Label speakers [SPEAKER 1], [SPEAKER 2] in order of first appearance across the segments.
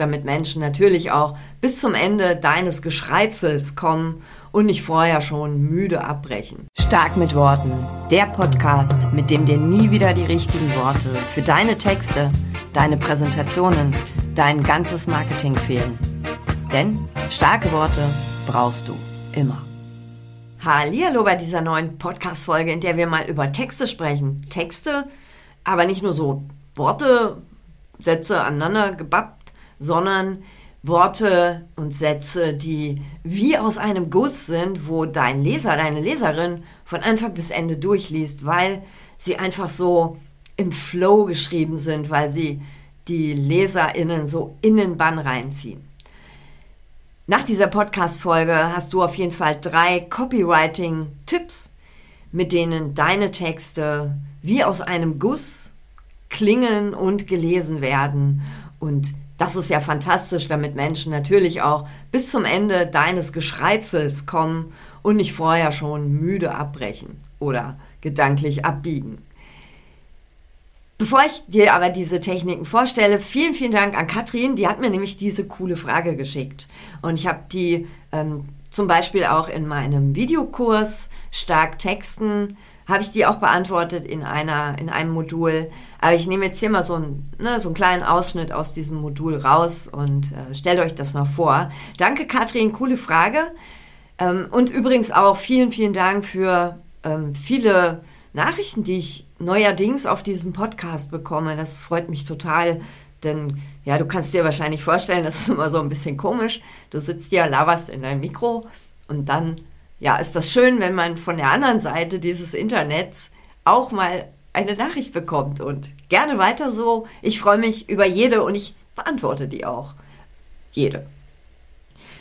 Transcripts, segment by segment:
[SPEAKER 1] damit Menschen natürlich auch bis zum Ende deines Geschreibsels kommen und nicht vorher schon müde abbrechen. Stark mit Worten, der Podcast, mit dem dir nie wieder die richtigen Worte für deine Texte, deine Präsentationen, dein ganzes Marketing fehlen. Denn starke Worte brauchst du immer. Hallo bei dieser neuen Podcast-Folge, in der wir mal über Texte sprechen. Texte, aber nicht nur so Worte, Sätze aneinander gebappt, sondern Worte und Sätze, die wie aus einem Guss sind, wo dein Leser, deine Leserin von Anfang bis Ende durchliest, weil sie einfach so im Flow geschrieben sind, weil sie die LeserInnen so in den Bann reinziehen. Nach dieser Podcast-Folge hast du auf jeden Fall drei Copywriting-Tipps, mit denen deine Texte wie aus einem Guss klingen und gelesen werden und das ist ja fantastisch, damit Menschen natürlich auch bis zum Ende deines Geschreibsels kommen und nicht vorher schon müde abbrechen oder gedanklich abbiegen. Bevor ich dir aber diese Techniken vorstelle, vielen, vielen Dank an Katrin. Die hat mir nämlich diese coole Frage geschickt. Und ich habe die ähm, zum Beispiel auch in meinem Videokurs Stark Texten habe ich die auch beantwortet in einer, in einem Modul. Aber ich nehme jetzt hier mal so, ein, ne, so einen kleinen Ausschnitt aus diesem Modul raus und äh, stellt euch das mal vor. Danke, Katrin, coole Frage. Ähm, und übrigens auch vielen, vielen Dank für ähm, viele Nachrichten, die ich neuerdings auf diesem Podcast bekomme. Das freut mich total. Denn ja, du kannst dir wahrscheinlich vorstellen, das ist immer so ein bisschen komisch. Du sitzt ja, laberst in deinem Mikro und dann ja, ist das schön, wenn man von der anderen Seite dieses Internets auch mal eine Nachricht bekommt und gerne weiter so. Ich freue mich über jede und ich beantworte die auch. Jede.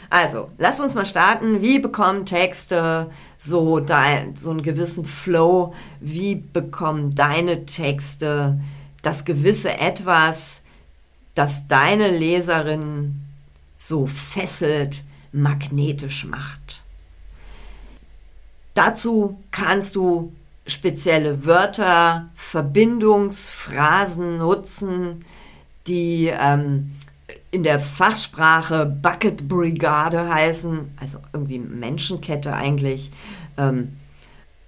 [SPEAKER 1] Also, lass uns mal starten. Wie bekommen Texte so, dein, so einen gewissen Flow? Wie bekommen deine Texte das gewisse Etwas, das deine Leserin so fesselt, magnetisch macht? Dazu kannst du spezielle Wörter, Verbindungsphrasen nutzen, die ähm, in der Fachsprache Bucket Brigade heißen, also irgendwie Menschenkette eigentlich. Ähm,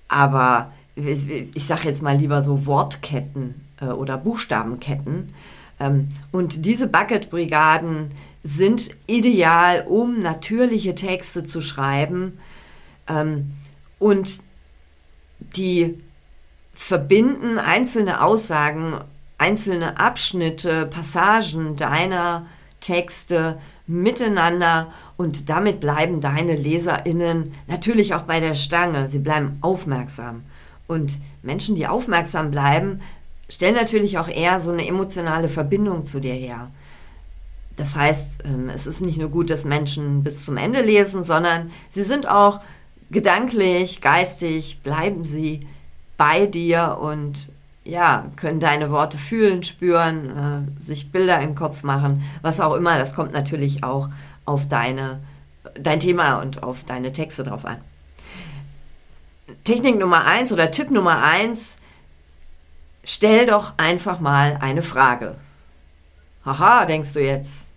[SPEAKER 1] aber ich sage jetzt mal lieber so Wortketten äh, oder Buchstabenketten. Ähm, und diese Bucket Brigaden sind ideal, um natürliche Texte zu schreiben. Ähm, und die verbinden einzelne Aussagen, einzelne Abschnitte, Passagen deiner Texte miteinander und damit bleiben deine Leserinnen natürlich auch bei der Stange. Sie bleiben aufmerksam. Und Menschen, die aufmerksam bleiben, stellen natürlich auch eher so eine emotionale Verbindung zu dir her. Das heißt, ähm, es ist nicht nur gut, dass Menschen bis zum Ende lesen, sondern sie sind auch gedanklich, geistig bleiben sie bei dir und ja, können deine Worte fühlen, spüren, äh, sich Bilder im Kopf machen, was auch immer. Das kommt natürlich auch auf deine, dein Thema und auf deine Texte drauf an. Technik Nummer eins oder Tipp Nummer eins, stell doch einfach mal eine Frage. Haha, denkst du jetzt.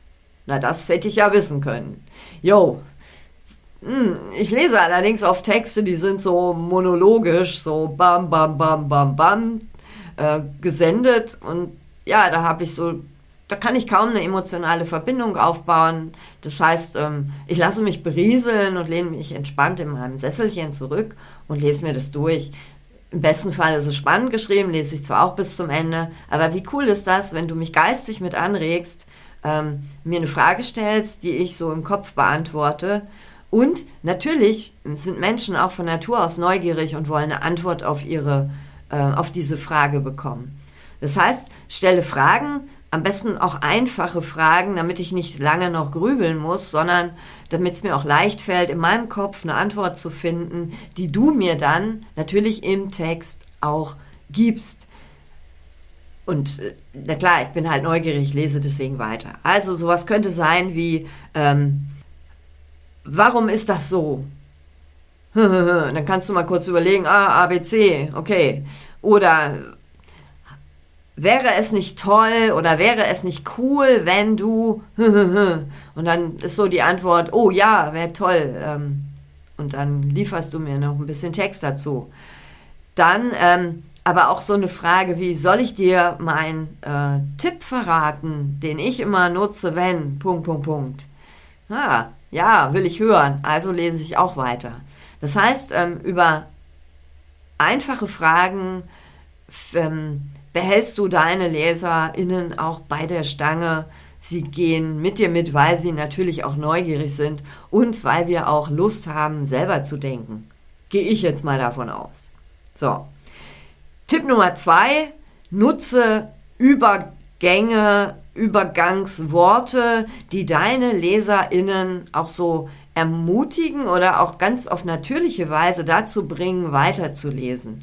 [SPEAKER 1] Na, das hätte ich ja wissen können. Jo, ich lese allerdings auf Texte, die sind so monologisch, so bam, bam, bam, bam, bam, äh, gesendet. Und ja, da habe ich so, da kann ich kaum eine emotionale Verbindung aufbauen. Das heißt, ähm, ich lasse mich berieseln und lehne mich entspannt in meinem Sesselchen zurück und lese mir das durch. Im besten Fall ist es spannend geschrieben, lese ich zwar auch bis zum Ende, aber wie cool ist das, wenn du mich geistig mit anregst, ähm, mir eine Frage stellst, die ich so im Kopf beantworte und natürlich sind Menschen auch von Natur aus neugierig und wollen eine Antwort auf ihre, äh, auf diese Frage bekommen. Das heißt, stelle Fragen, am besten auch einfache Fragen, damit ich nicht lange noch grübeln muss, sondern damit es mir auch leicht fällt, in meinem Kopf eine Antwort zu finden, die du mir dann natürlich im Text auch gibst. Und äh, na klar, ich bin halt neugierig, lese deswegen weiter. Also sowas könnte sein wie, ähm, warum ist das so? Dann kannst du mal kurz überlegen, ah, ABC, okay. Oder wäre es nicht toll oder wäre es nicht cool, wenn du und dann ist so die Antwort, oh ja, wäre toll. Ähm, und dann lieferst du mir noch ein bisschen Text dazu. Dann ähm, aber auch so eine Frage wie, soll ich dir meinen äh, Tipp verraten, den ich immer nutze, wenn, Punkt, Punkt, Punkt. Ah, ja, will ich hören, also lese ich auch weiter. Das heißt, ähm, über einfache Fragen ähm, behältst du deine LeserInnen auch bei der Stange. Sie gehen mit dir mit, weil sie natürlich auch neugierig sind und weil wir auch Lust haben, selber zu denken. Gehe ich jetzt mal davon aus. So. Tipp Nummer zwei, nutze Übergänge, Übergangsworte, die deine LeserInnen auch so ermutigen oder auch ganz auf natürliche Weise dazu bringen, weiterzulesen.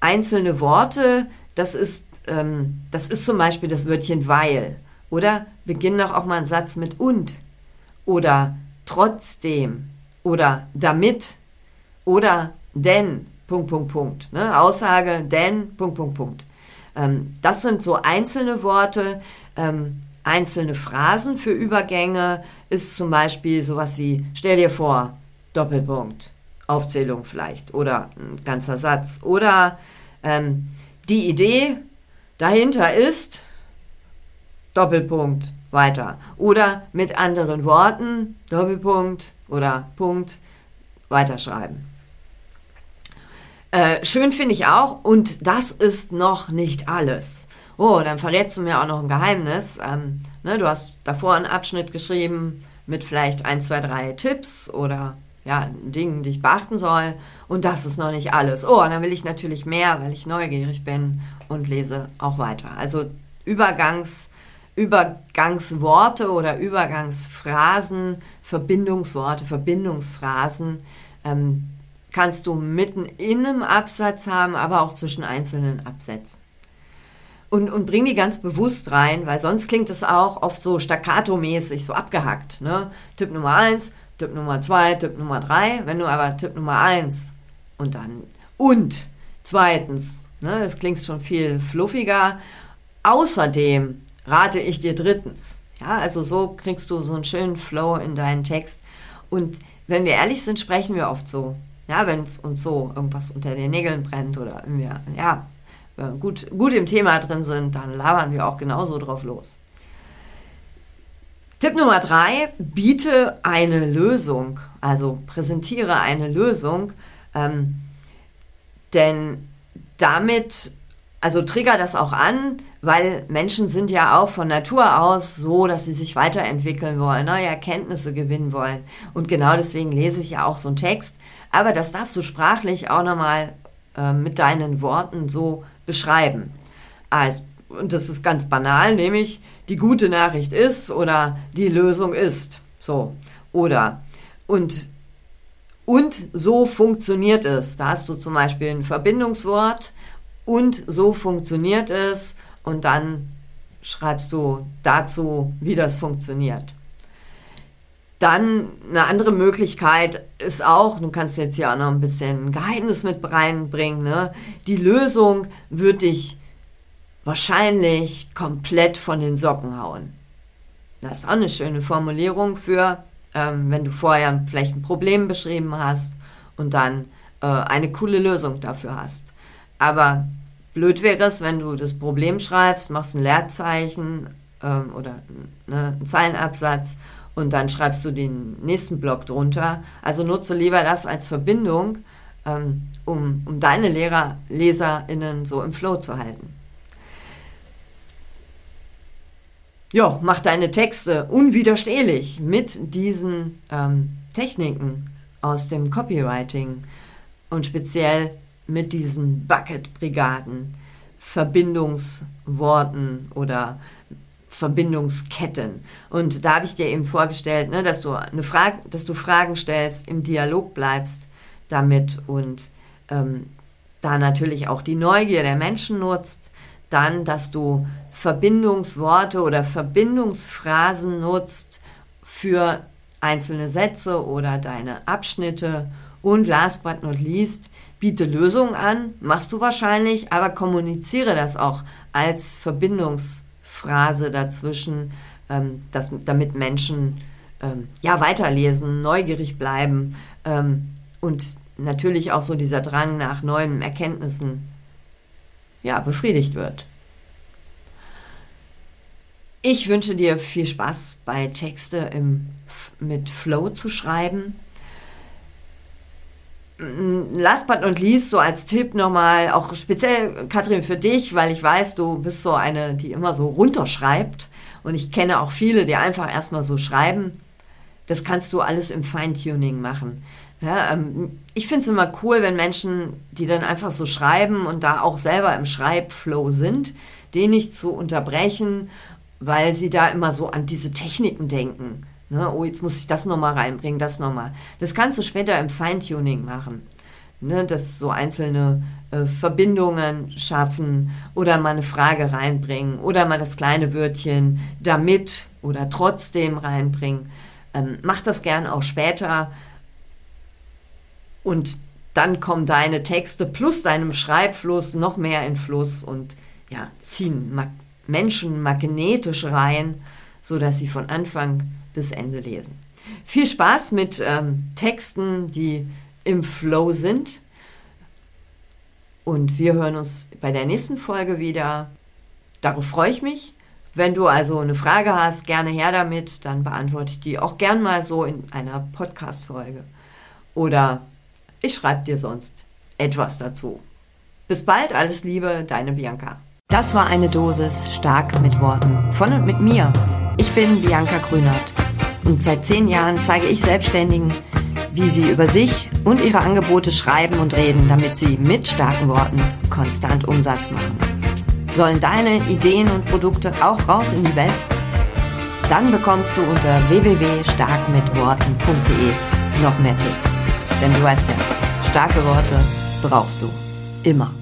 [SPEAKER 1] Einzelne Worte, das ist, ähm, das ist zum Beispiel das Wörtchen weil. Oder beginn doch auch mal einen Satz mit und. Oder trotzdem. Oder damit. Oder denn. Punkt, Punkt, Punkt. Ne? Aussage, denn, Punkt, Punkt, Punkt. Ähm, das sind so einzelne Worte. Ähm, einzelne Phrasen für Übergänge ist zum Beispiel sowas wie, stell dir vor, Doppelpunkt, Aufzählung vielleicht oder ein ganzer Satz. Oder ähm, die Idee dahinter ist Doppelpunkt weiter. Oder mit anderen Worten Doppelpunkt oder Punkt weiterschreiben. Äh, schön finde ich auch, und das ist noch nicht alles. Oh, dann verrätst du mir auch noch ein Geheimnis. Ähm, ne, du hast davor einen Abschnitt geschrieben mit vielleicht ein, zwei, drei Tipps oder ja, Dingen, die ich beachten soll. Und das ist noch nicht alles. Oh, und dann will ich natürlich mehr, weil ich neugierig bin und lese auch weiter. Also Übergangs, Übergangsworte oder Übergangsphrasen, Verbindungsworte, Verbindungsphrasen ähm, kannst du mitten in einem Absatz haben, aber auch zwischen einzelnen Absätzen. Und, und bring die ganz bewusst rein, weil sonst klingt es auch oft so staccato-mäßig, so abgehackt. Ne? Tipp Nummer eins, Tipp Nummer zwei, Tipp Nummer drei. Wenn du aber Tipp Nummer eins und dann und zweitens, ne, das klingt schon viel fluffiger. Außerdem rate ich dir drittens. Ja, also so kriegst du so einen schönen Flow in deinen Text. Und wenn wir ehrlich sind, sprechen wir oft so. Ja, wenn es uns so irgendwas unter den Nägeln brennt oder wir, ja, gut, gut im Thema drin sind, dann labern wir auch genauso drauf los. Tipp Nummer drei, biete eine Lösung, also präsentiere eine Lösung, ähm, denn damit, also trigger das auch an, weil Menschen sind ja auch von Natur aus so, dass sie sich weiterentwickeln wollen, neue Erkenntnisse gewinnen wollen. Und genau deswegen lese ich ja auch so einen Text. Aber das darfst du sprachlich auch nochmal äh, mit deinen Worten so beschreiben. Also, und das ist ganz banal, nämlich die gute Nachricht ist oder die Lösung ist. So. Oder und und so funktioniert es. Da hast du zum Beispiel ein Verbindungswort und so funktioniert es und dann schreibst du dazu, wie das funktioniert. Dann eine andere Möglichkeit ist auch, du kannst jetzt hier auch noch ein bisschen Geheimnis mit reinbringen, ne? die Lösung wird dich wahrscheinlich komplett von den Socken hauen. Das ist auch eine schöne Formulierung für, ähm, wenn du vorher vielleicht ein Problem beschrieben hast und dann äh, eine coole Lösung dafür hast. Aber blöd wäre es, wenn du das Problem schreibst, machst ein Leerzeichen ähm, oder ne, einen Zeilenabsatz und dann schreibst du den nächsten Block drunter. Also nutze lieber das als Verbindung, ähm, um, um deine Lehrer, LeserInnen so im Flow zu halten. ja, mach deine Texte unwiderstehlich mit diesen ähm, Techniken aus dem Copywriting und speziell mit diesen Bucket-Brigaden, Verbindungsworten oder Verbindungsketten. Und da habe ich dir eben vorgestellt, ne, dass, du eine Frage, dass du Fragen stellst, im Dialog bleibst damit und ähm, da natürlich auch die Neugier der Menschen nutzt, dann, dass du Verbindungsworte oder Verbindungsphrasen nutzt für einzelne Sätze oder deine Abschnitte und last but not least, biete Lösungen an, machst du wahrscheinlich, aber kommuniziere das auch als Verbindungsphrase dazwischen, ähm, dass, damit Menschen ähm, ja weiterlesen, neugierig bleiben ähm, und natürlich auch so dieser Drang nach neuen Erkenntnissen ja befriedigt wird. Ich wünsche dir viel Spaß bei Texte im, mit Flow zu schreiben. Mm, last but not least, so als Tipp nochmal, auch speziell, Katrin, für dich, weil ich weiß, du bist so eine, die immer so runterschreibt. Und ich kenne auch viele, die einfach erstmal so schreiben. Das kannst du alles im Feintuning machen. Ja, ähm, ich finde es immer cool, wenn Menschen, die dann einfach so schreiben und da auch selber im Schreibflow sind, den nicht zu unterbrechen, weil sie da immer so an diese Techniken denken. Ne? Oh, jetzt muss ich das nochmal reinbringen, das nochmal. Das kannst du später im Feintuning machen. Ne? Das so einzelne äh, Verbindungen schaffen oder mal eine Frage reinbringen oder mal das kleine Wörtchen damit oder trotzdem reinbringen. Ähm, mach das gern auch später. Und dann kommen deine Texte plus deinem Schreibfluss noch mehr in Fluss und ja, ziehen Menschen magnetisch rein, sodass sie von Anfang bis Ende lesen. Viel Spaß mit ähm, Texten, die im Flow sind. Und wir hören uns bei der nächsten Folge wieder. Darauf freue ich mich. Wenn du also eine Frage hast, gerne her damit, dann beantworte ich die auch gern mal so in einer Podcast-Folge. Oder ich schreibe dir sonst etwas dazu. Bis bald, alles Liebe, deine Bianca. Das war eine Dosis stark mit Worten von und mit mir. Ich bin Bianca Grünert und seit zehn Jahren zeige ich Selbstständigen, wie sie über sich und ihre Angebote schreiben und reden, damit sie mit starken Worten konstant Umsatz machen. Sollen deine Ideen und Produkte auch raus in die Welt? Dann bekommst du unter www.starkmitworten.de noch mehr Tipps. Denn du weißt ja, starke Worte brauchst du immer.